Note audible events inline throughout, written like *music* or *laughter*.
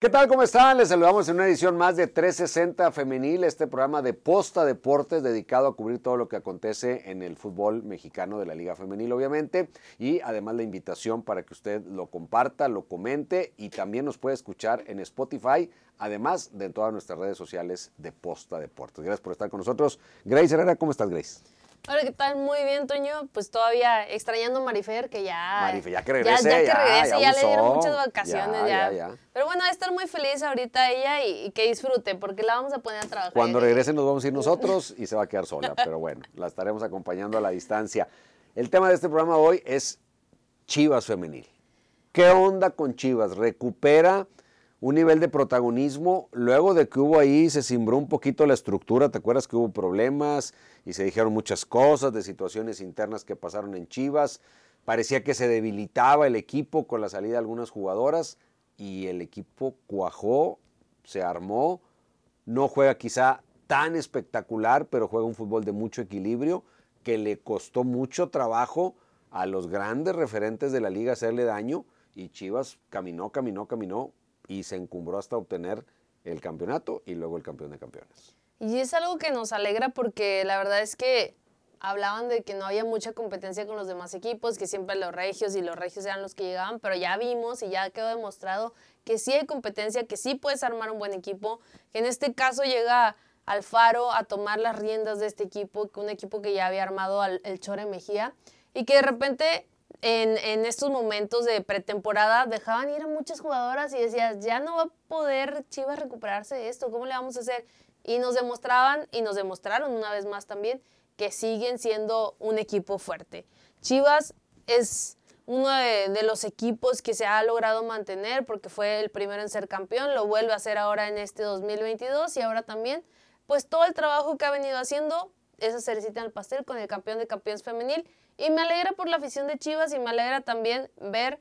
¿Qué tal? ¿Cómo están? Les saludamos en una edición más de 360 Femenil, este programa de Posta Deportes dedicado a cubrir todo lo que acontece en el fútbol mexicano de la Liga Femenil, obviamente, y además la invitación para que usted lo comparta, lo comente y también nos puede escuchar en Spotify, además de todas nuestras redes sociales de Posta Deportes. Gracias por estar con nosotros. Grace Herrera, ¿cómo estás, Grace? Hola, ¿qué tal? Muy bien, Toño. Pues todavía extrañando a Marifer, que ya. Marifer, ya que regrese. Ya, ya que regrese, ya ya, le dieron muchas vacaciones. Ya. Pero bueno, va a estar muy feliz ahorita ella y, y que disfrute, porque la vamos a poner a trabajar. Cuando regrese nos vamos a ir nosotros y se va a quedar sola, pero bueno, la estaremos acompañando a la distancia. El tema de este programa hoy es Chivas Femenil. ¿Qué onda con Chivas? ¿Recupera un nivel de protagonismo luego de que hubo ahí, se cimbró un poquito la estructura? ¿Te acuerdas que hubo problemas y se dijeron muchas cosas de situaciones internas que pasaron en Chivas? Parecía que se debilitaba el equipo con la salida de algunas jugadoras y el equipo cuajó, se armó, no juega quizá tan espectacular, pero juega un fútbol de mucho equilibrio que le costó mucho trabajo a los grandes referentes de la liga hacerle daño y Chivas caminó, caminó, caminó y se encumbró hasta obtener el campeonato y luego el campeón de campeones. Y es algo que nos alegra porque la verdad es que hablaban de que no había mucha competencia con los demás equipos, que siempre los regios y los regios eran los que llegaban, pero ya vimos y ya quedó demostrado que sí hay competencia, que sí puedes armar un buen equipo, que en este caso llega Alfaro a tomar las riendas de este equipo, un equipo que ya había armado el Chore Mejía, y que de repente en, estos momentos de pretemporada dejaban ir a muchas jugadoras y decías, ya no va a poder Chivas recuperarse de esto, ¿cómo le vamos a hacer? Y nos demostraban y nos demostraron una vez más también que siguen siendo un equipo fuerte. Chivas es uno de, de los equipos que se ha logrado mantener porque fue el primero en ser campeón, lo vuelve a hacer ahora en este 2022 y ahora también, pues todo el trabajo que ha venido haciendo, esa cerecita en el pastel con el campeón de campeones femenil y me alegra por la afición de Chivas y me alegra también ver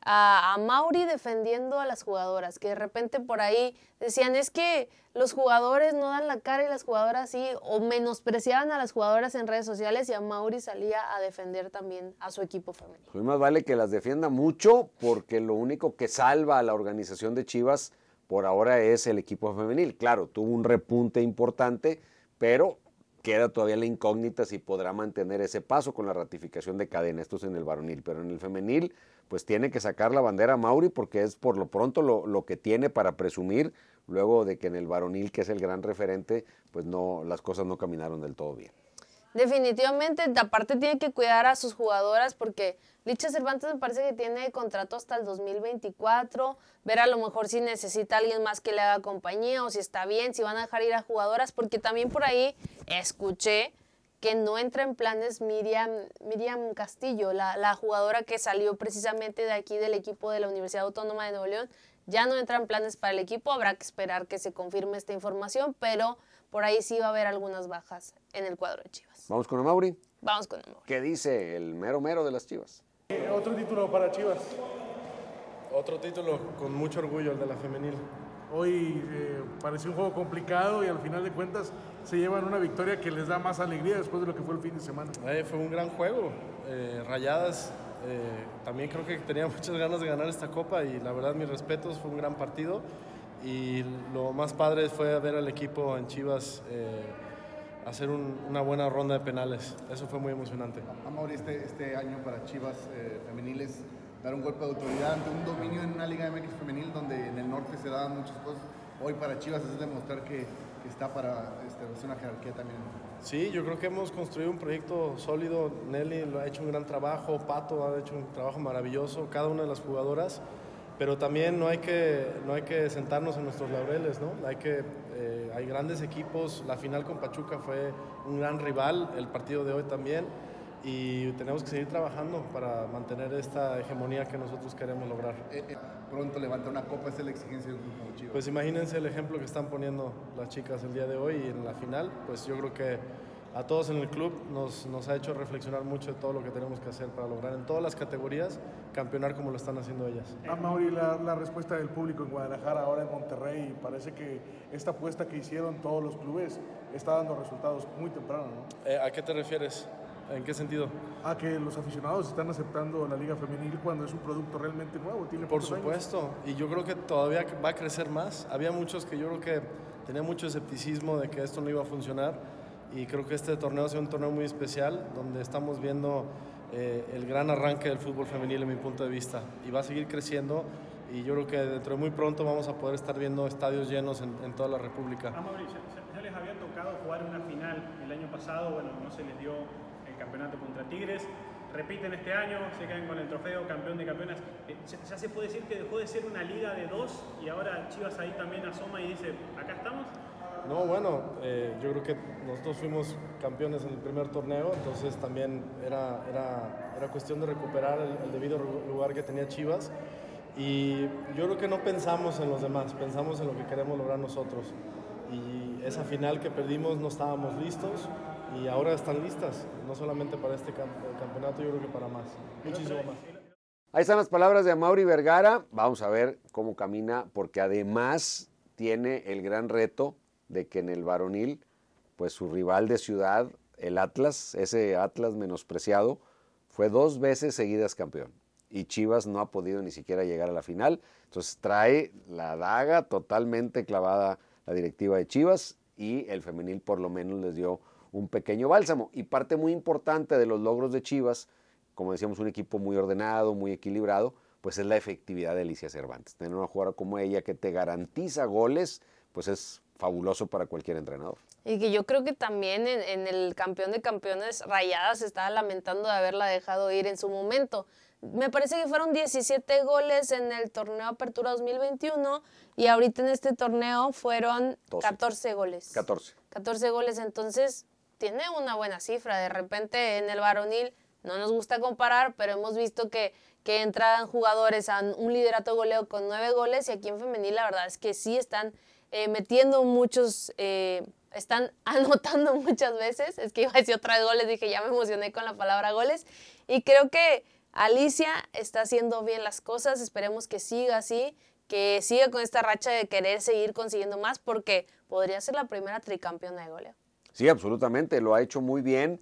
a, Mauri defendiendo a las jugadoras, que de repente por ahí decían, es que los jugadores no dan la cara y las jugadoras sí, o menospreciaban a las jugadoras en redes sociales y a Mauri salía a defender también a su equipo femenino. Pues más vale que las defienda mucho porque lo único que salva a la organización de Chivas por ahora es el equipo femenil. Claro, tuvo un repunte importante, pero queda todavía la incógnita si podrá mantener ese paso con la ratificación de cadena. Esto es en el varonil, pero en el femenil pues tiene que sacar la bandera Mauri porque es por lo pronto lo, lo que tiene para presumir luego de que en el varonil, que es el gran referente, pues no, las cosas no caminaron del todo bien. Definitivamente, aparte tiene que cuidar a sus jugadoras porque Licha Cervantes me parece que tiene contrato hasta el 2024, ver a lo mejor si necesita alguien más que le haga compañía o si está bien, si van a dejar ir a jugadoras, porque también por ahí escuché que no entra en planes Miriam, Miriam Castillo, la, la jugadora que salió precisamente de aquí del equipo de la Universidad Autónoma de Nuevo León, ya no entra en planes para el equipo, habrá que esperar que se confirme esta información, pero por ahí sí va a haber algunas bajas en el cuadro de Chivas. Vamos con Mauri. Vamos con amor. ¿Qué dice el mero mero de las Chivas? Eh, Otro título para Chivas. Otro título con mucho orgullo, el de la femenil. Hoy eh, pareció un juego complicado y al final de cuentas se llevan una victoria que les da más alegría después de lo que fue el fin de semana. Eh, fue un gran juego. Eh, Rayadas eh, también creo que tenía *laughs* muchas ganas de ganar esta copa y la verdad mis respetos, fue un gran partido. Y lo más padre fue ver al equipo en Chivas eh, hacer un- una buena ronda de penales. Eso fue muy emocionante. Amor, este, este año para Chivas eh, femeniles, dar un golpe de autoridad ante un dominio en una Liga MX femenil donde en el norte se daban muchas cosas. Hoy para Chivas es demostrar que, que está para este, hacer una jerarquía también. Sí, yo creo que hemos construido un proyecto sólido. Nelly lo ha hecho un gran trabajo, Pato ha hecho un trabajo maravilloso, cada una de las jugadoras. Pero también no hay que, no hay que sentarnos en nuestros laureles, ¿no? Hay, que, eh, hay grandes equipos. La final con Pachuca fue un gran rival, el partido de hoy también. Y tenemos que seguir trabajando para mantener esta hegemonía que nosotros queremos lograr. Eh, eh, pronto levanta una copa, esa es la exigencia de un como Chivas. Pues imagínense el ejemplo que están poniendo las chicas el día de hoy y en la final, pues yo creo que a todos en el club nos, nos ha hecho reflexionar mucho de todo lo que tenemos que hacer para lograr en todas las categorías campeonar como lo están haciendo ellas. A Mauri, la, la respuesta del público en Guadalajara, ahora en Monterrey, parece que esta apuesta que hicieron todos los clubes está dando resultados muy temprano, ¿no? Eh, ¿A qué te refieres? ¿En qué sentido? A que los aficionados están aceptando la Liga Femenil cuando es un producto realmente nuevo. Tiene Por pocos años. supuesto, y yo creo que todavía va a crecer más. Había muchos que yo creo que tenían mucho escepticismo de que esto no iba a funcionar y creo que este torneo ha sido un torneo muy especial donde estamos viendo eh, el gran arranque del fútbol femenil en mi punto de vista y va a seguir creciendo y yo creo que dentro de muy pronto vamos a poder estar viendo estadios llenos en, en toda la República. A Mauricio, ya, les había tocado jugar una final el año pasado, bueno, no se les dio el campeonato contra Tigres, repiten este año, se quedan con el trofeo campeón de campeonas. Eh, ya, ya se puede decir que dejó de ser una liga de dos y ahora Chivas ahí también asoma y dice, acá estamos. No, bueno, eh, yo creo que nosotros fuimos campeones en el primer torneo, entonces también era, era, era cuestión de recuperar el, el debido lugar que tenía Chivas. Y yo creo que no pensamos en los demás, pensamos en lo que queremos lograr nosotros. Y esa final que perdimos no estábamos listos y ahora están listas, no solamente para este camp- campeonato, yo creo que para más, muchísimo más. Ahí están las palabras de Mauri Vergara. Vamos a ver cómo camina, porque además tiene el gran reto de que en el varonil, pues su rival de ciudad, el Atlas, ese Atlas menospreciado, fue dos veces seguidas campeón. Y Chivas no ha podido ni siquiera llegar a la final. Entonces trae la daga totalmente clavada la directiva de Chivas y el femenil por lo menos les dio un pequeño bálsamo. Y parte muy importante de los logros de Chivas como decíamos, un equipo muy ordenado, muy equilibrado, pues es la efectividad de Alicia Cervantes. Tener una jugadora como ella que te garantiza goles, pues es fabuloso para cualquier entrenador. Y que yo creo que también en, en el campeón de campeones Rayadas estaba lamentando de haberla dejado ir en su momento. Me parece que fueron 17 goles en el torneo Apertura 2021 y ahorita en este torneo fueron 12. 14 goles. 14. 14 goles, entonces tiene una buena cifra. De repente en el varonil no nos gusta comparar, pero hemos visto que, que entran jugadores a un liderato de goleo con 9 goles y aquí en femenil la verdad es que sí están eh, metiendo muchos, eh, están *laughs* anotando muchas veces. Es que iba a decir otra vez goles, dije ya me emocioné con la palabra goles. Y creo que Alicia está haciendo bien las cosas, esperemos que siga así, que siga con esta racha de querer seguir consiguiendo más, porque podría ser la primera tricampeona de goleo. Sí, absolutamente, lo ha hecho muy bien.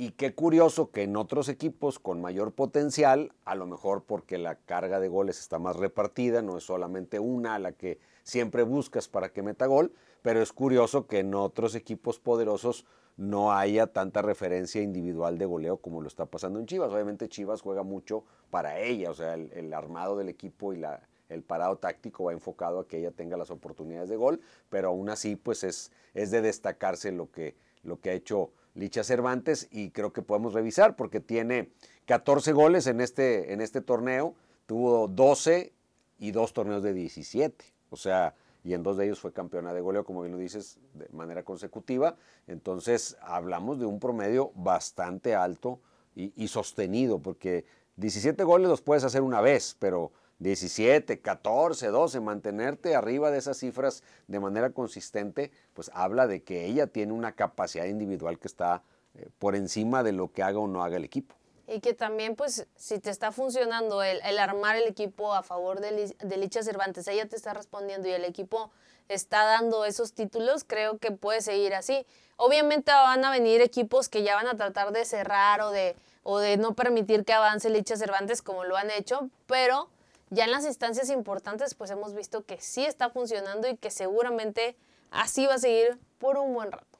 Y qué curioso que en otros equipos con mayor potencial, a lo mejor porque la carga de goles está más repartida, no es solamente una a la que siempre buscas para que meta gol, pero es curioso que en otros equipos poderosos no haya tanta referencia individual de goleo como lo está pasando en Chivas. Obviamente Chivas juega mucho para ella, o sea, el, armado del equipo y la, el parado táctico va enfocado a que ella tenga las oportunidades de gol, pero aún así pues es, es de destacarse lo que, lo que ha hecho Licha Cervantes y creo que podemos revisar porque tiene 14 goles en este, en este torneo, tuvo 12 y dos torneos de 17, o sea, y en dos de ellos fue campeona de goleo, como bien lo dices, de manera consecutiva. Entonces hablamos de un promedio bastante alto y, y sostenido, porque 17 goles los puedes hacer una vez, pero 17, 14, 12, mantenerte arriba de esas cifras de manera consistente, pues habla de que ella tiene una capacidad individual que está eh, por encima de lo que haga o no haga el equipo. Y que también, pues, si te está funcionando el, armar el equipo a favor de, de Licha Cervantes, ella te está respondiendo y el equipo está dando esos títulos, creo que puede seguir así. Obviamente van a venir equipos que ya van a tratar de cerrar o de, o de no permitir que avance Licha Cervantes como lo han hecho, pero ya en las instancias importantes, pues hemos visto que sí está funcionando y que seguramente así va a seguir por un buen rato.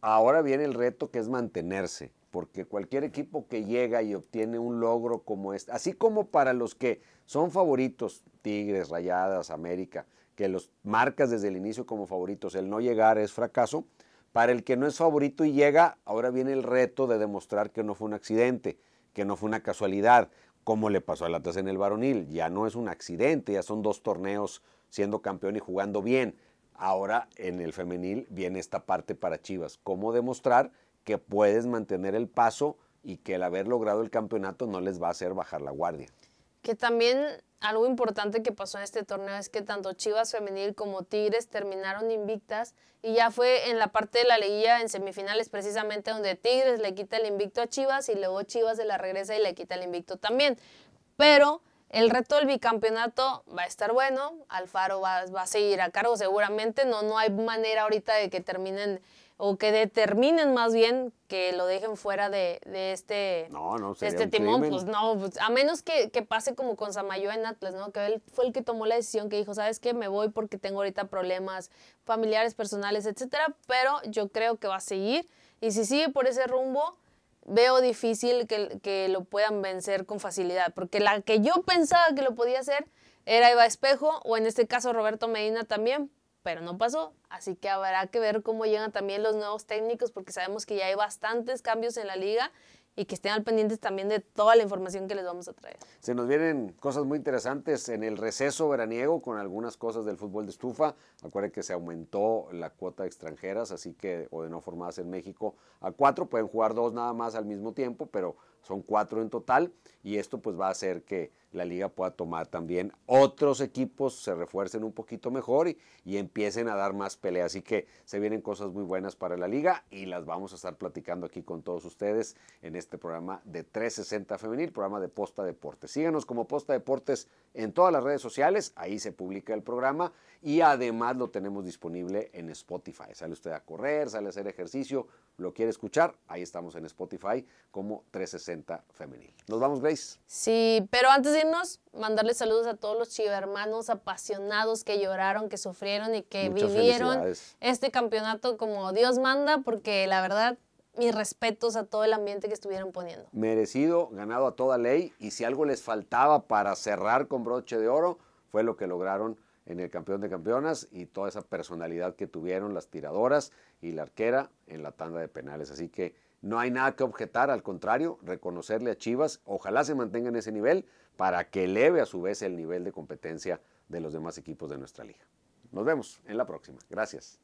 Ahora viene el reto que es mantenerse, porque cualquier equipo que llega y obtiene un logro como este, así como para los que son favoritos, Tigres, Rayadas, América, que los marcas desde el inicio como favoritos, el no llegar es fracaso, para el que no es favorito y llega, ahora viene el reto de demostrar que no fue un accidente, que no fue una casualidad, como le pasó al Atlas en el varonil, ya no es un accidente, ya son dos torneos siendo campeón y jugando bien. Ahora en el femenil viene esta parte para Chivas, cómo demostrar que puedes mantener el paso y que el haber logrado el campeonato no les va a hacer bajar la guardia. Que también algo importante que pasó en este torneo es que tanto Chivas Femenil como Tigres terminaron invictas y ya fue en la parte de la liguilla en semifinales precisamente donde Tigres le quita el invicto a Chivas y luego Chivas se la regresa y le quita el invicto también. Pero el reto del bicampeonato va a estar bueno, Alfaro va, va a seguir a cargo seguramente, no, no hay manera ahorita de que terminen o que determinen más bien que lo dejen fuera de, este, no, no, de este timón, pues no, pues, a menos que, que, pase como con Samayo en Atlas, ¿no? Que él fue el que tomó la decisión, que dijo, ¿sabes qué? Me voy porque tengo ahorita problemas familiares, personales, etcétera, pero yo creo que va a seguir y si sigue por ese rumbo, veo difícil que, que lo puedan vencer con facilidad, porque la que yo pensaba que lo podía hacer era Eva Espejo o en este caso Roberto Medina también, pero no pasó. Así que habrá que ver cómo llegan también los nuevos técnicos, porque sabemos que ya hay bastantes cambios en la liga y que estén al pendiente también de toda la información que les vamos a traer. Se nos vienen cosas muy interesantes en el receso veraniego con algunas cosas del fútbol de estufa. Acuérdense que se aumentó la cuota de extranjeras, así que, o de no formadas en México, a cuatro. Pueden jugar dos nada más al mismo tiempo, pero son cuatro en total. Y esto pues va a hacer que la liga pueda tomar también otros equipos, se refuercen un poquito mejor y, y, empiecen a dar más pelea. Así que se vienen cosas muy buenas para la liga y las vamos a estar platicando aquí con todos ustedes en este programa de 360 Femenil, programa de Posta Deportes. Síganos como Posta Deportes en todas las redes sociales, ahí se publica el programa y además lo tenemos disponible en Spotify. Sale usted a correr, sale a hacer ejercicio, lo quiere escuchar, ahí estamos en Spotify como 360 Femenil. Nos vamos, Grace. Sí, pero antes de irnos, mandarle saludos a todos los hermanos apasionados que lloraron, que sufrieron y que vivieron este campeonato como Dios manda, porque la verdad mis respetos a todo el ambiente que estuvieron poniendo. Merecido, ganado a toda ley, y si algo les faltaba para cerrar con broche de oro, fue lo que lograron en el campeón de campeonas y toda esa personalidad que tuvieron las tiradoras y la arquera en la tanda de penales. Así que no hay nada que objetar, al contrario, reconocerle a Chivas, ojalá se mantenga en ese nivel para que eleve a su vez el nivel de competencia de los demás equipos de nuestra liga. Nos vemos en la próxima. Gracias.